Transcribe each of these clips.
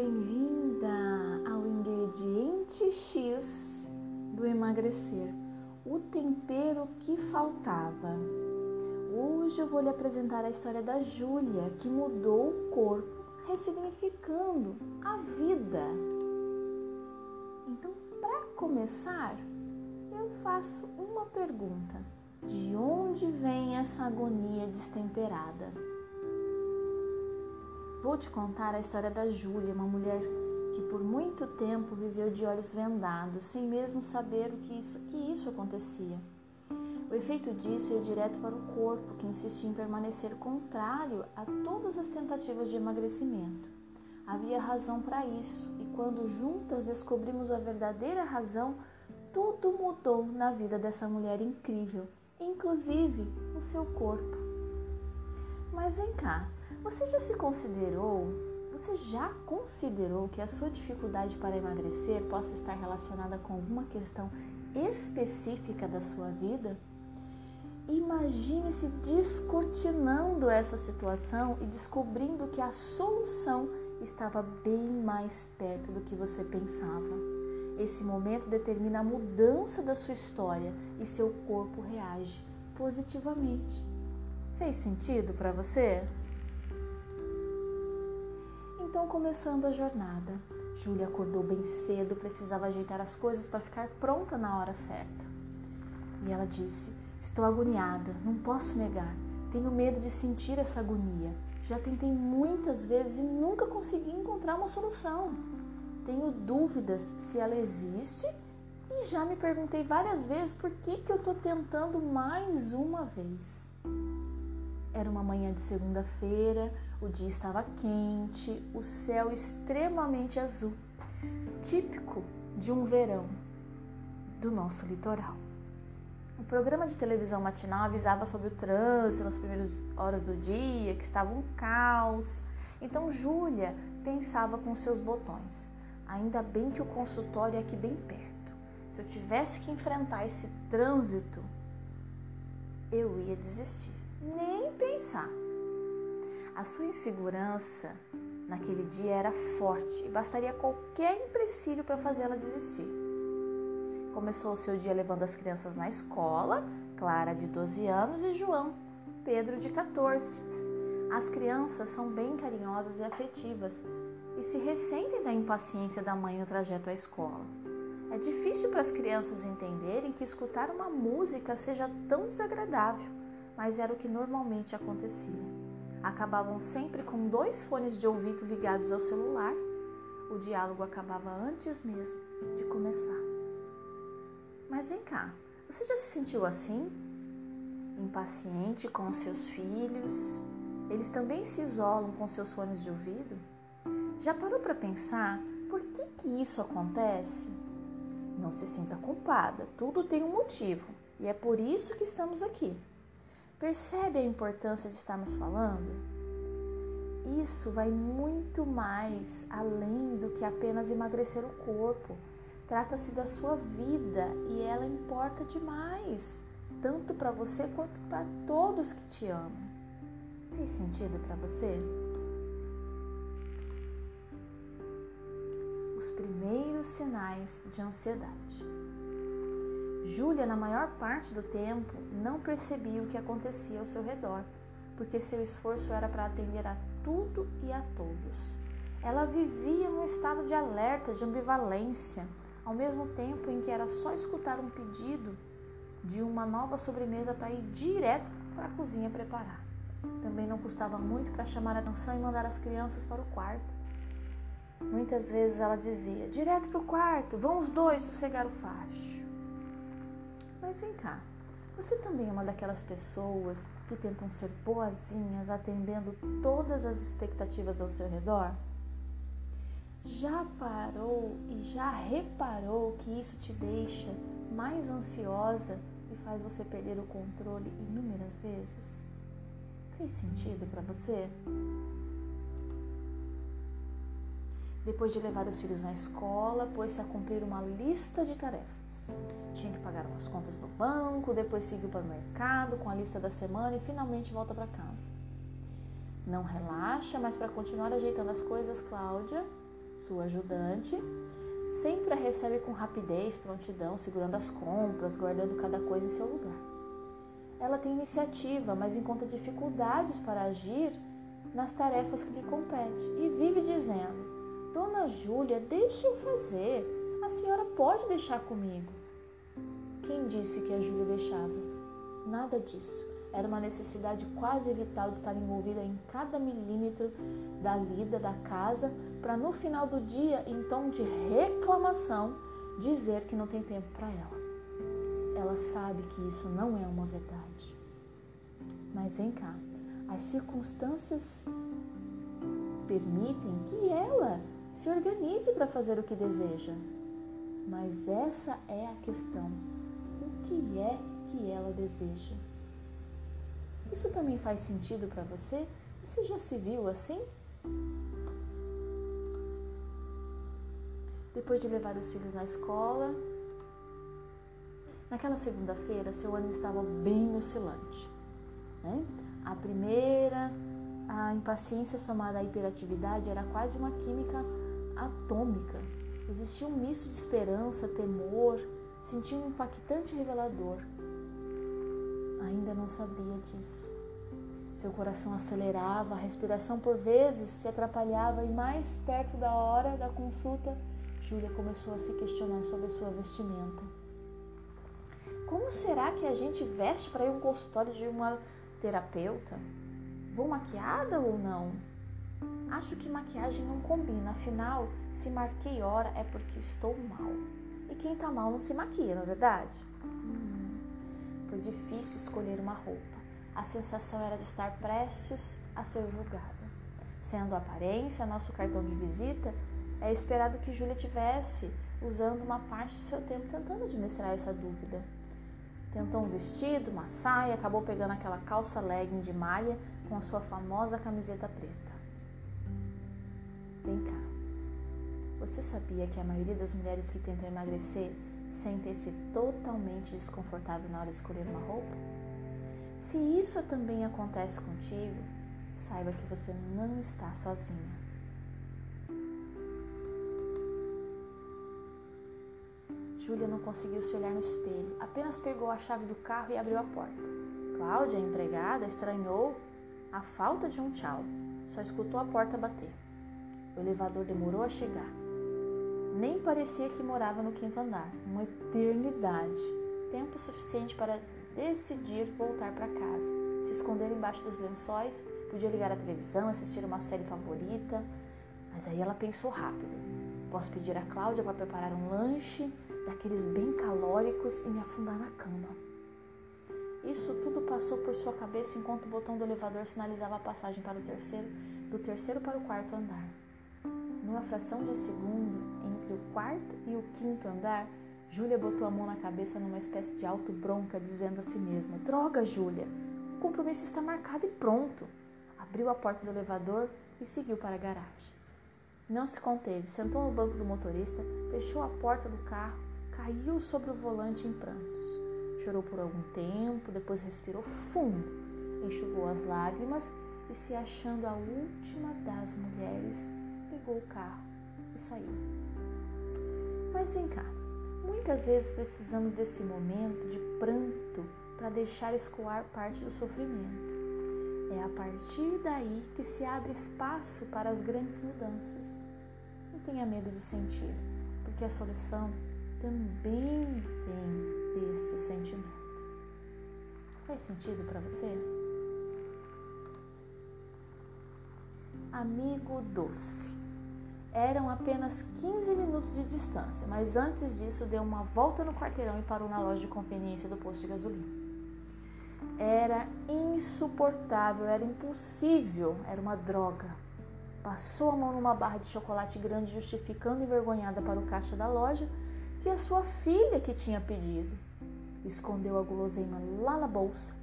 bem-vinda ao ingrediente X do emagrecer, o tempero que faltava. Hoje eu vou lhe apresentar a história da Júlia, que mudou o corpo, ressignificando a vida. Então, para começar, eu faço uma pergunta: de onde vem essa agonia destemperada? Vou te contar a história da Júlia, uma mulher que por muito tempo viveu de olhos vendados, sem mesmo saber o que isso, que isso acontecia. O efeito disso ia direto para o corpo, que insistia em permanecer contrário a todas as tentativas de emagrecimento. Havia razão para isso, e quando juntas descobrimos a verdadeira razão, tudo mudou na vida dessa mulher incrível, inclusive no seu corpo. Mas vem cá, você já se considerou, você já considerou que a sua dificuldade para emagrecer possa estar relacionada com alguma questão específica da sua vida? Imagine-se descortinando essa situação e descobrindo que a solução estava bem mais perto do que você pensava. Esse momento determina a mudança da sua história e seu corpo reage positivamente. Fez sentido para você? Então, começando a jornada, Júlia acordou bem cedo, precisava ajeitar as coisas para ficar pronta na hora certa. E ela disse: Estou agoniada, não posso negar. Tenho medo de sentir essa agonia. Já tentei muitas vezes e nunca consegui encontrar uma solução. Tenho dúvidas se ela existe e já me perguntei várias vezes por que, que eu estou tentando mais uma vez. Era uma manhã de segunda-feira, o dia estava quente, o céu extremamente azul, típico de um verão do nosso litoral. O programa de televisão matinal avisava sobre o trânsito nas primeiras horas do dia, que estava um caos. Então Júlia pensava com seus botões. Ainda bem que o consultório é aqui bem perto. Se eu tivesse que enfrentar esse trânsito, eu ia desistir. Nem pensar. A sua insegurança naquele dia era forte e bastaria qualquer empecilho para fazê-la desistir. Começou o seu dia levando as crianças na escola, Clara de 12 anos e João, Pedro de 14. As crianças são bem carinhosas e afetivas e se ressentem da impaciência da mãe no trajeto à escola. É difícil para as crianças entenderem que escutar uma música seja tão desagradável, mas era o que normalmente acontecia acabavam sempre com dois fones de ouvido ligados ao celular. O diálogo acabava antes mesmo de começar. Mas vem cá, você já se sentiu assim? Impaciente com os seus filhos? Eles também se isolam com seus fones de ouvido? Já parou para pensar por que, que isso acontece? Não se sinta culpada, tudo tem um motivo e é por isso que estamos aqui. Percebe a importância de estarmos falando? Isso vai muito mais além do que apenas emagrecer o corpo. Trata-se da sua vida e ela importa demais, tanto para você quanto para todos que te amam. Fez sentido para você? Os primeiros sinais de ansiedade. Júlia, na maior parte do tempo, não percebia o que acontecia ao seu redor, porque seu esforço era para atender a tudo e a todos. Ela vivia num estado de alerta, de ambivalência, ao mesmo tempo em que era só escutar um pedido de uma nova sobremesa para ir direto para a cozinha preparar. Também não custava muito para chamar a atenção e mandar as crianças para o quarto. Muitas vezes ela dizia: direto para o quarto, vão os dois sossegar o facho. Mas vem cá, você também é uma daquelas pessoas que tentam ser boazinhas, atendendo todas as expectativas ao seu redor? Já parou e já reparou que isso te deixa mais ansiosa e faz você perder o controle inúmeras vezes? Fez sentido para você? Depois de levar os filhos na escola, pôs-se a cumprir uma lista de tarefas. Tinha que pagar umas contas no banco, depois seguiu para o mercado com a lista da semana e finalmente volta para casa. Não relaxa, mas para continuar ajeitando as coisas, Cláudia, Sua ajudante sempre a recebe com rapidez, prontidão, segurando as compras, guardando cada coisa em seu lugar. Ela tem iniciativa, mas encontra dificuldades para agir nas tarefas que lhe competem e vive dizendo: Dona Júlia, deixe eu fazer. A senhora pode deixar comigo. Quem disse que a Júlia deixava? Nada disso. Era uma necessidade quase vital de estar envolvida em cada milímetro da lida da casa, para no final do dia, em tom de reclamação, dizer que não tem tempo para ela. Ela sabe que isso não é uma verdade. Mas vem cá, as circunstâncias permitem que ela se organize para fazer o que deseja. Mas essa é a questão. O que é que ela deseja? Isso também faz sentido para você? Você já se viu assim? Depois de levar os filhos na escola, naquela segunda-feira seu ânimo estava bem oscilante. Né? A primeira, a impaciência somada à hiperatividade era quase uma química atômica. Existia um misto de esperança, temor, sentia um impactante revelador ainda não sabia disso. Seu coração acelerava, a respiração por vezes se atrapalhava e mais perto da hora da consulta, Júlia começou a se questionar sobre sua vestimenta. Como será que a gente veste para ir um consultório de uma terapeuta? Vou maquiada ou não? Acho que maquiagem não combina, afinal, se marquei hora é porque estou mal. E quem tá mal não se maquia, não é verdade? Hum. Foi difícil escolher uma roupa. A sensação era de estar prestes a ser julgada. Sendo a aparência nosso cartão de visita, é esperado que Júlia tivesse usando uma parte do seu tempo tentando administrar essa dúvida. Tentou um vestido, uma saia, acabou pegando aquela calça legging de malha com a sua famosa camiseta preta. Vem cá. Você sabia que a maioria das mulheres que tentam emagrecer Sentem-se totalmente desconfortável na hora de escolher uma roupa? Se isso também acontece contigo, saiba que você não está sozinha. Júlia não conseguiu se olhar no espelho, apenas pegou a chave do carro e abriu a porta. Cláudia, a empregada, estranhou a falta de um tchau, só escutou a porta bater. O elevador demorou a chegar. Nem parecia que morava no quinto andar, uma eternidade. Tempo suficiente para decidir voltar para casa, se esconder embaixo dos lençóis, podia ligar a televisão, assistir uma série favorita. Mas aí ela pensou rápido. Posso pedir a Cláudia para preparar um lanche daqueles bem calóricos e me afundar na cama. Isso tudo passou por sua cabeça enquanto o botão do elevador sinalizava a passagem para o terceiro, do terceiro para o quarto andar. Numa fração de segundo, quarto e o quinto andar, Júlia botou a mão na cabeça numa espécie de auto-bronca, dizendo a si mesma: Droga, Júlia, o compromisso está marcado e pronto. Abriu a porta do elevador e seguiu para a garagem. Não se conteve, sentou no banco do motorista, fechou a porta do carro, caiu sobre o volante em prantos. Chorou por algum tempo, depois respirou fundo, enxugou as lágrimas e, se achando a última das mulheres, pegou o carro e saiu. Mas vem cá, muitas vezes precisamos desse momento de pranto para deixar escoar parte do sofrimento. É a partir daí que se abre espaço para as grandes mudanças. Não tenha medo de sentir, porque a solução também vem deste sentimento. Faz sentido para você? Amigo doce. Eram apenas 15 minutos de distância, mas antes disso deu uma volta no quarteirão e parou na loja de conveniência do posto de gasolina. Era insuportável, era impossível, era uma droga. Passou a mão numa barra de chocolate grande, justificando envergonhada para o caixa da loja que a sua filha que tinha pedido. Escondeu a guloseima lá na bolsa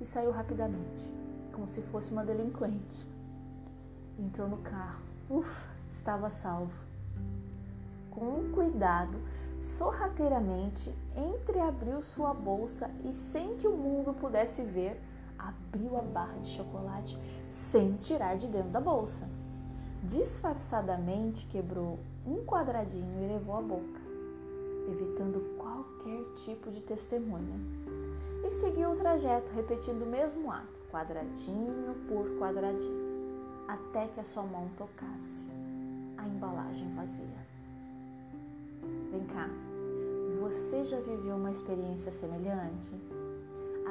e saiu rapidamente, como se fosse uma delinquente. Entrou no carro. Ufa! Estava salvo. Com cuidado, sorrateiramente entreabriu sua bolsa e, sem que o mundo pudesse ver, abriu a barra de chocolate sem tirar de dentro da bolsa. disfarçadamente quebrou um quadradinho e levou à boca, evitando qualquer tipo de testemunha. E seguiu o trajeto, repetindo o mesmo ato, quadradinho por quadradinho, até que a sua mão tocasse a embalagem vazia. Vem cá, você já viveu uma experiência semelhante?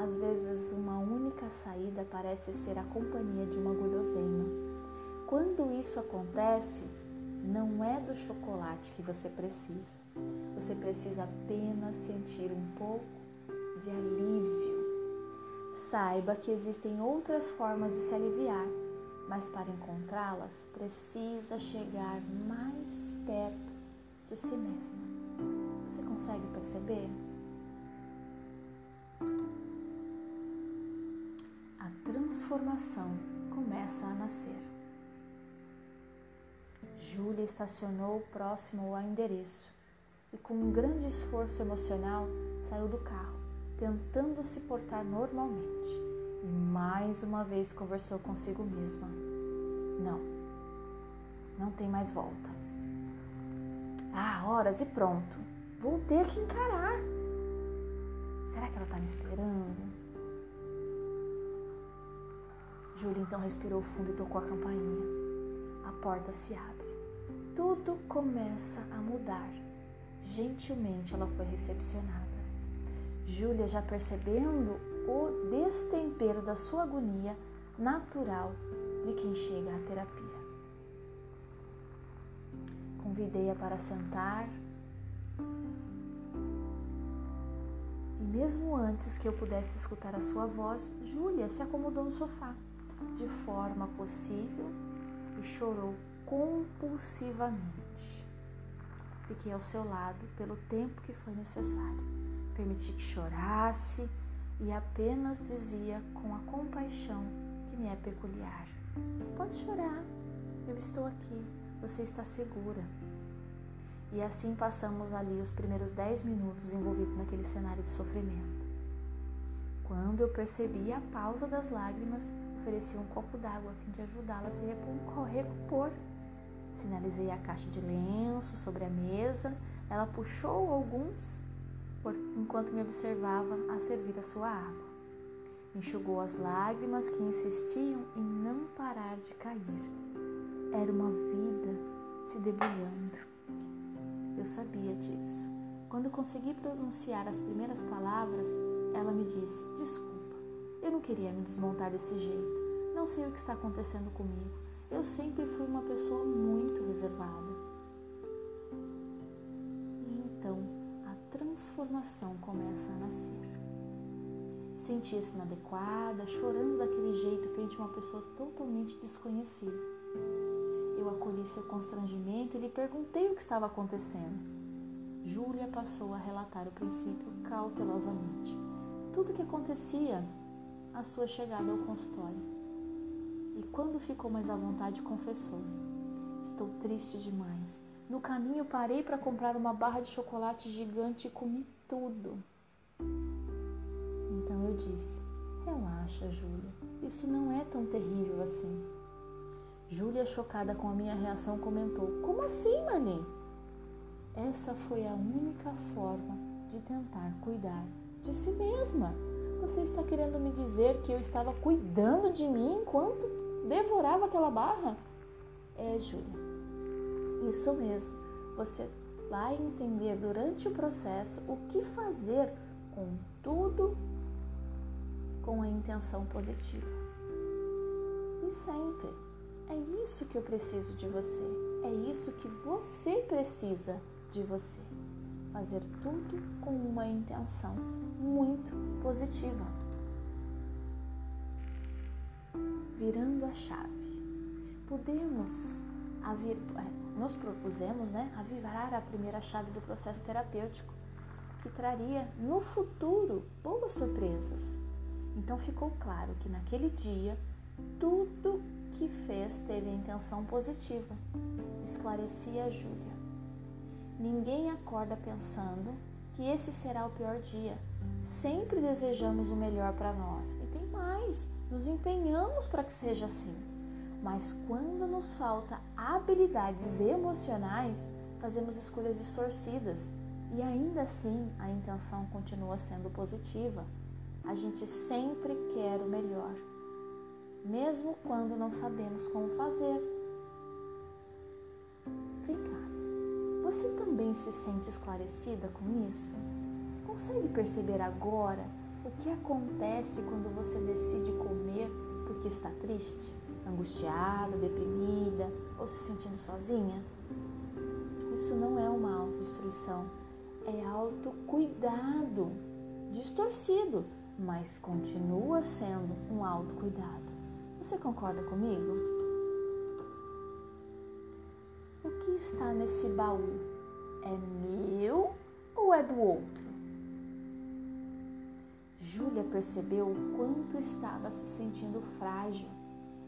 Às vezes, uma única saída parece ser a companhia de uma guloseima. Quando isso acontece, não é do chocolate que você precisa. Você precisa apenas sentir um pouco de alívio. Saiba que existem outras formas de se aliviar, mas para encontrá-las precisa chegar mais perto de si mesmo. Você consegue perceber? A transformação começa a nascer. Júlia estacionou próximo ao endereço e, com um grande esforço emocional, saiu do carro, tentando se portar normalmente. E mais uma vez conversou consigo mesma. Não, não tem mais volta. Ah, horas e pronto. Vou ter que encarar. Será que ela está me esperando? Júlia então respirou fundo e tocou a campainha. A porta se abre. Tudo começa a mudar. Gentilmente ela foi recepcionada. Júlia, já percebendo o destempero da sua agonia natural de quem chega à terapia. Convidei-a para sentar e mesmo antes que eu pudesse escutar a sua voz, Júlia se acomodou no sofá de forma possível e chorou compulsivamente. Fiquei ao seu lado pelo tempo que foi necessário. Permiti que chorasse e apenas dizia com a compaixão que me é peculiar: Pode chorar, eu estou aqui, você está segura. E assim passamos ali os primeiros dez minutos envolvidos naquele cenário de sofrimento. Quando eu percebi a pausa das lágrimas, ofereci um copo d'água a fim de ajudá-la a se recompor. Sinalizei a caixa de lenço sobre a mesa, ela puxou alguns enquanto me observava a servir a sua água. Enxugou as lágrimas que insistiam em não parar de cair. Era uma vida se debulhando. Eu sabia disso. Quando consegui pronunciar as primeiras palavras, ela me disse: Desculpa, eu não queria me desmontar desse jeito. Não sei o que está acontecendo comigo. Eu sempre fui uma pessoa muito reservada. E então a transformação começa a nascer. Senti-se inadequada, chorando daquele jeito frente a uma pessoa totalmente desconhecida. Eu acolhi seu constrangimento e lhe perguntei o que estava acontecendo. Júlia passou a relatar o princípio cautelosamente. Tudo o que acontecia à sua chegada ao consultório. E quando ficou mais à vontade, confessou: Estou triste demais. No caminho parei para comprar uma barra de chocolate gigante e comi tudo. Eu disse: Relaxa, Júlia. Isso não é tão terrível assim. Júlia, chocada com a minha reação, comentou: Como assim, Marlene? Essa foi a única forma de tentar cuidar de si mesma. Você está querendo me dizer que eu estava cuidando de mim enquanto devorava aquela barra? É, Júlia, isso mesmo. Você vai entender durante o processo o que fazer com tudo com a intenção positiva. E sempre é isso que eu preciso de você. É isso que você precisa de você. Fazer tudo com uma intenção muito positiva. Virando a chave. Podemos avir, é, nos propusemos né, avivar a primeira chave do processo terapêutico, que traria no futuro boas surpresas. Então ficou claro que naquele dia tudo que fez teve intenção positiva, esclarecia Júlia. Ninguém acorda pensando que esse será o pior dia. Sempre desejamos o melhor para nós. E tem mais, nos empenhamos para que seja assim. Mas quando nos falta habilidades emocionais, fazemos escolhas distorcidas e ainda assim a intenção continua sendo positiva. A gente sempre quer o melhor, mesmo quando não sabemos como fazer. Vem cá, você também se sente esclarecida com isso? Consegue perceber agora o que acontece quando você decide comer porque está triste, angustiada, deprimida ou se sentindo sozinha? Isso não é uma autodestruição, é autocuidado distorcido, mas continua sendo um autocuidado. Você concorda comigo? O que está nesse baú? É meu ou é do outro? Júlia percebeu o quanto estava se sentindo frágil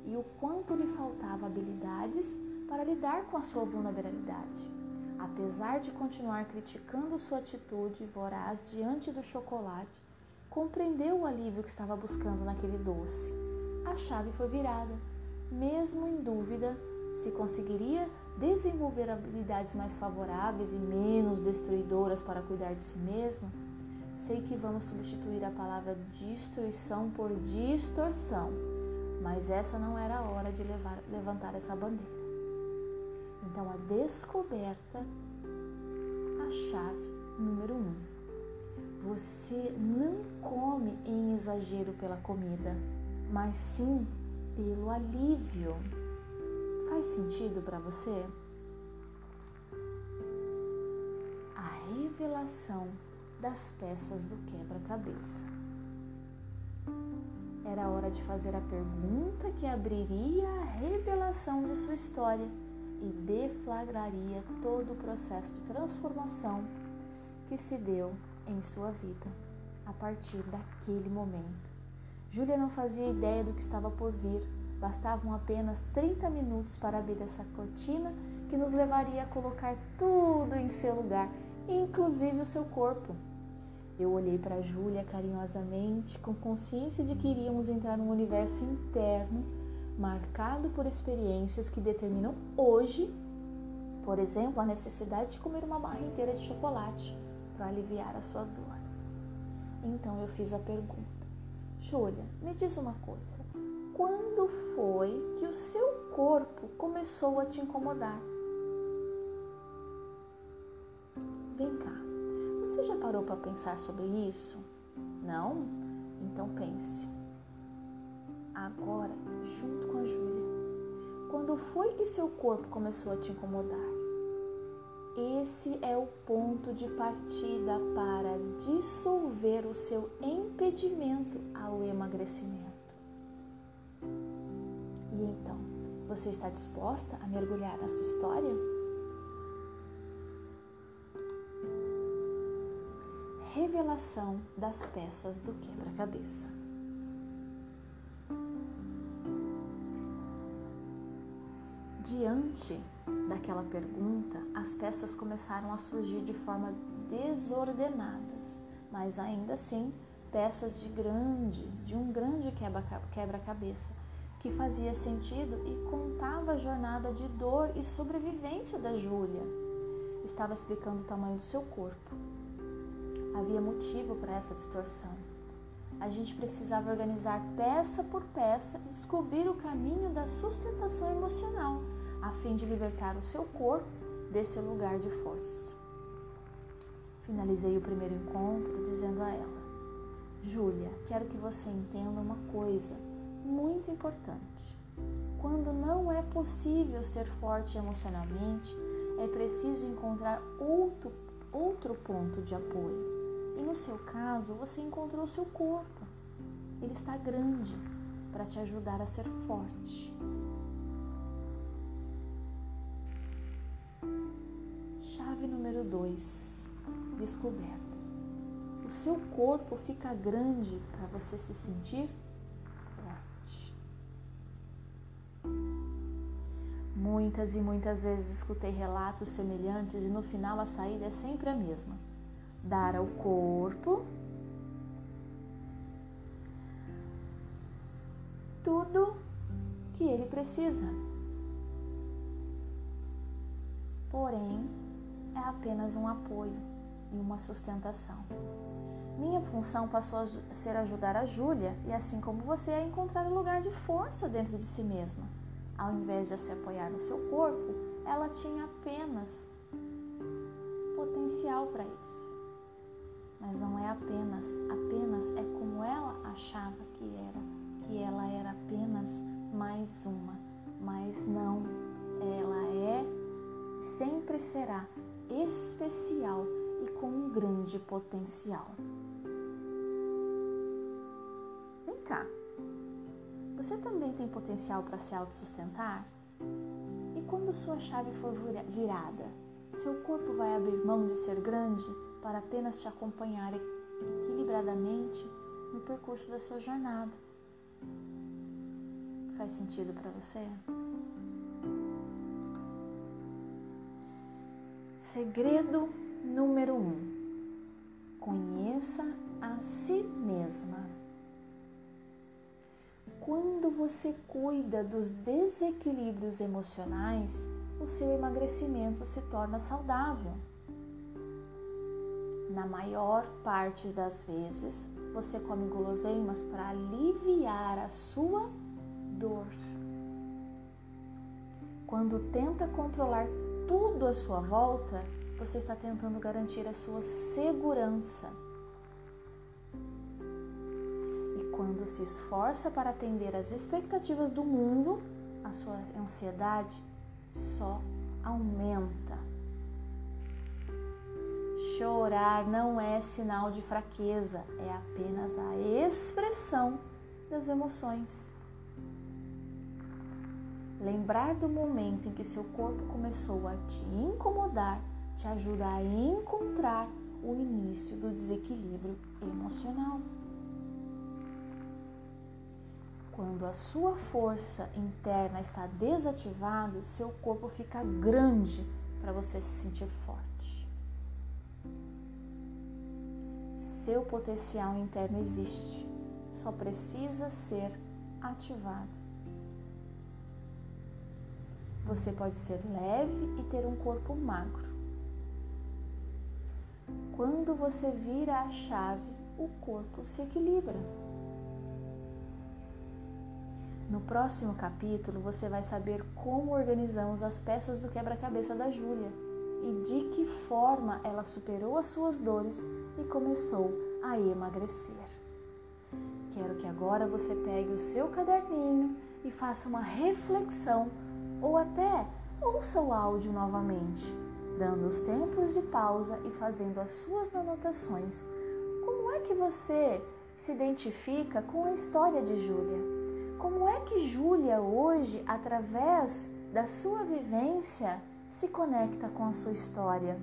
e o quanto lhe faltava habilidades para lidar com a sua vulnerabilidade. Apesar de continuar criticando sua atitude voraz diante do chocolate, compreendeu o alívio que estava buscando naquele doce. A chave foi virada. Mesmo em dúvida se conseguiria desenvolver habilidades mais favoráveis e menos destruidoras para cuidar de si mesma, sei que vamos substituir a palavra destruição por distorção, mas essa não era a hora de levar, levantar essa bandeira. Então, a descoberta, a chave número um. Você não come em exagero pela comida, mas sim pelo alívio. Faz sentido para você? A revelação das peças do quebra-cabeça. Era hora de fazer a pergunta que abriria a revelação de sua história e deflagraria todo o processo de transformação que se deu em sua vida a partir daquele momento. Júlia não fazia ideia do que estava por vir. Bastavam apenas 30 minutos para abrir essa cortina que nos levaria a colocar tudo em seu lugar, inclusive o seu corpo. Eu olhei para Júlia carinhosamente, com consciência de que iríamos entrar num universo interno marcado por experiências que determinam hoje, por exemplo, a necessidade de comer uma barra inteira de chocolate para aliviar a sua dor. Então eu fiz a pergunta: Júlia, me diz uma coisa. Quando foi que o seu corpo começou a te incomodar? Vem cá, você já parou para pensar sobre isso? Não? Então pense agora junto com a Júlia. Quando foi que seu corpo começou a te incomodar? Esse é o ponto de partida para dissolver o seu impedimento ao emagrecimento. E então, você está disposta a mergulhar na sua história? Revelação das peças do quebra-cabeça. Diante daquela pergunta, as peças começaram a surgir de forma desordenadas, mas ainda assim peças de grande, de um grande quebra-cabeça, que fazia sentido e contava a jornada de dor e sobrevivência da Júlia. Estava explicando o tamanho do seu corpo. Havia motivo para essa distorção. A gente precisava organizar peça por peça e descobrir o caminho da sustentação emocional a fim de libertar o seu corpo desse lugar de força. Finalizei o primeiro encontro dizendo a ela: Júlia, quero que você entenda uma coisa muito importante. Quando não é possível ser forte emocionalmente, é preciso encontrar outro, outro ponto de apoio. E no seu caso, você encontrou seu corpo. Ele está grande para te ajudar a ser forte. Chave número 2: descoberta. O seu corpo fica grande para você se sentir forte. Muitas e muitas vezes escutei relatos semelhantes e no final a saída é sempre a mesma: dar ao corpo tudo que ele precisa. Porém, apenas um apoio e uma sustentação. Minha função passou a ser ajudar a Júlia e, assim como você, a encontrar um lugar de força dentro de si mesma. Ao invés de se apoiar no seu corpo, ela tinha apenas potencial para isso. Mas não é apenas, apenas é como ela achava que era, que ela era apenas mais uma, mas não, ela é, sempre será especial e com um grande potencial. Vem cá, você também tem potencial para se autossustentar? E quando sua chave for virada, seu corpo vai abrir mão de ser grande para apenas te acompanhar equilibradamente no percurso da sua jornada. Faz sentido para você? Segredo número um: conheça a si mesma. Quando você cuida dos desequilíbrios emocionais, o seu emagrecimento se torna saudável. Na maior parte das vezes, você come guloseimas para aliviar a sua dor. Quando tenta controlar tudo à sua volta, você está tentando garantir a sua segurança. E quando se esforça para atender às expectativas do mundo, a sua ansiedade só aumenta. Chorar não é sinal de fraqueza, é apenas a expressão das emoções. Lembrar do momento em que seu corpo começou a te incomodar te ajuda a encontrar o início do desequilíbrio emocional. Quando a sua força interna está desativada, seu corpo fica grande para você se sentir forte. Seu potencial interno existe, só precisa ser ativado. Você pode ser leve e ter um corpo magro. Quando você vira a chave, o corpo se equilibra. No próximo capítulo, você vai saber como organizamos as peças do quebra-cabeça da Júlia e de que forma ela superou as suas dores e começou a emagrecer. Quero que agora você pegue o seu caderninho e faça uma reflexão ou até ouça o áudio novamente, dando os tempos de pausa e fazendo as suas anotações. Como é que você se identifica com a história de Júlia? Como é que Júlia hoje, através da sua vivência, se conecta com a sua história?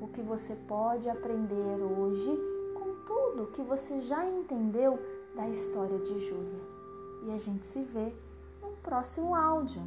O que você pode aprender hoje com tudo que você já entendeu da história de Júlia? E a gente se vê no próximo áudio.